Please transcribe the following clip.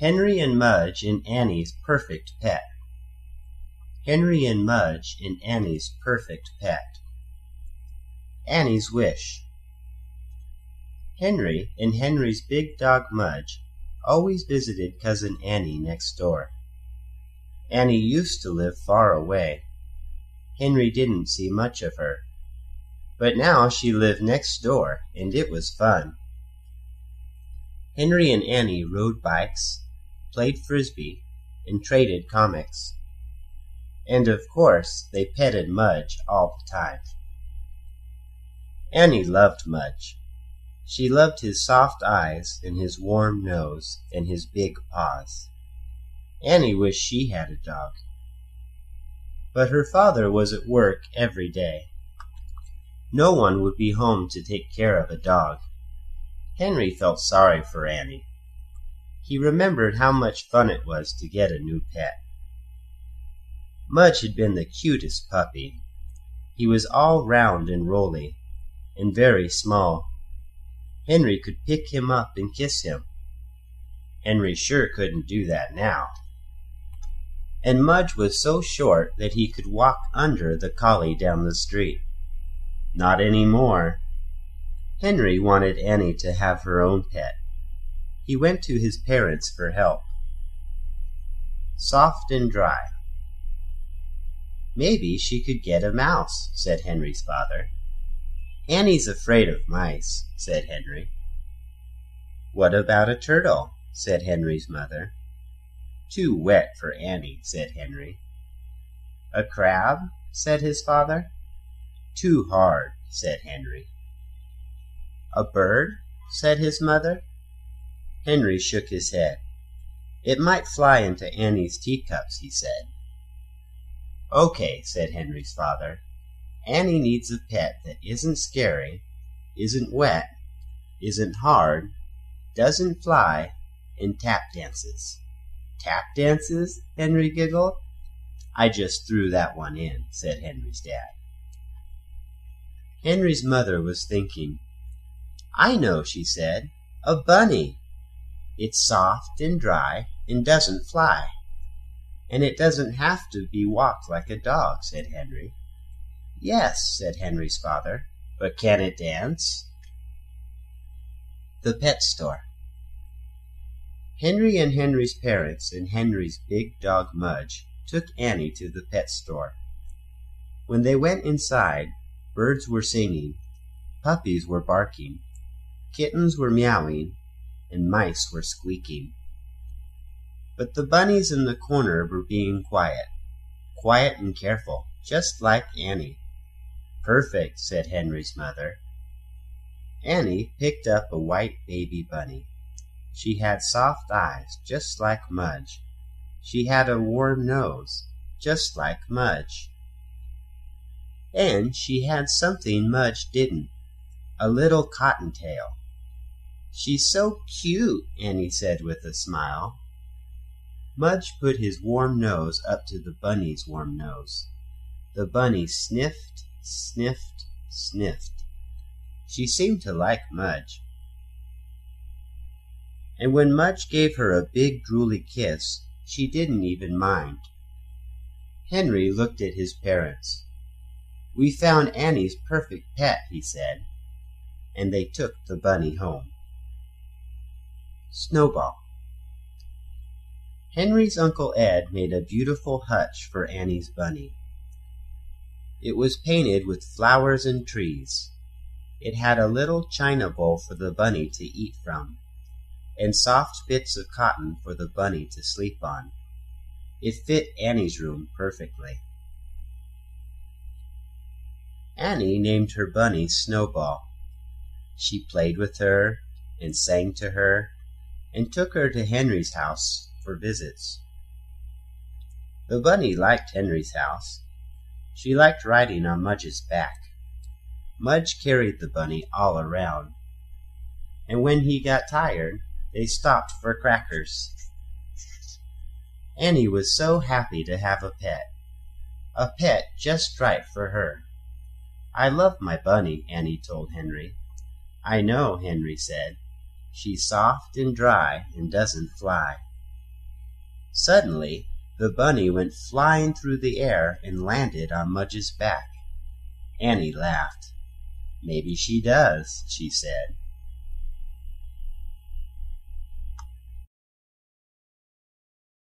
Henry and Mudge and Annie's Perfect Pet Henry and Mudge and Annie's Perfect Pet Annie's Wish Henry and Henry's big dog Mudge always visited Cousin Annie next door. Annie used to live far away. Henry didn't see much of her. But now she lived next door, and it was fun. Henry and Annie rode bikes, played frisbee, and traded comics. And of course they petted Mudge all the time. Annie loved Mudge. She loved his soft eyes and his warm nose and his big paws. Annie wished she had a dog. But her father was at work every day. No one would be home to take care of a dog. Henry felt sorry for Annie. He remembered how much fun it was to get a new pet. Mudge had been the cutest puppy. He was all round and rolly, and very small. Henry could pick him up and kiss him. Henry sure couldn't do that now. And Mudge was so short that he could walk under the collie down the street. Not any more. Henry wanted Annie to have her own pet. He went to his parents for help. Soft and dry. Maybe she could get a mouse, said Henry's father. Annie's afraid of mice, said Henry. What about a turtle? said Henry's mother. Too wet for Annie, said Henry. A crab? said his father. Too hard, said Henry. A bird? said his mother. Henry shook his head. It might fly into Annie's teacups, he said. Okay, said Henry's father. Annie needs a pet that isn't scary, isn't wet, isn't hard, doesn't fly, and tap dances. Tap dances? Henry giggled. I just threw that one in, said Henry's dad. Henry's mother was thinking. I know, she said. A bunny. It's soft and dry and doesn't fly. And it doesn't have to be walked like a dog, said Henry. Yes, said Henry's father, but can it dance? The Pet Store Henry and Henry's parents and Henry's big dog Mudge took Annie to the pet store. When they went inside, birds were singing, puppies were barking, kittens were meowing, and mice were squeaking. But the bunnies in the corner were being quiet, quiet and careful, just like Annie. Perfect, said Henry's mother. Annie picked up a white baby bunny. She had soft eyes, just like Mudge. She had a warm nose, just like Mudge. And she had something Mudge didn't a little cottontail. She's so cute, Annie said with a smile. Mudge put his warm nose up to the bunny's warm nose. The bunny sniffed sniffed, sniffed. She seemed to like Mudge. And when Mudge gave her a big drooly kiss, she didn't even mind. Henry looked at his parents. We found Annie's perfect pet, he said, and they took the bunny home. Snowball Henry's Uncle Ed made a beautiful hutch for Annie's bunny. It was painted with flowers and trees. It had a little china bowl for the bunny to eat from, and soft bits of cotton for the bunny to sleep on. It fit Annie's room perfectly. Annie named her bunny Snowball. She played with her, and sang to her, and took her to Henry's house for visits. The bunny liked Henry's house. She liked riding on Mudge's back. Mudge carried the bunny all around. And when he got tired, they stopped for crackers. Annie was so happy to have a pet. A pet just right for her. I love my bunny, Annie told Henry. I know, Henry said. She's soft and dry and doesn't fly. Suddenly the bunny went flying through the air and landed on Mudge's back. Annie laughed. "Maybe she does," she said.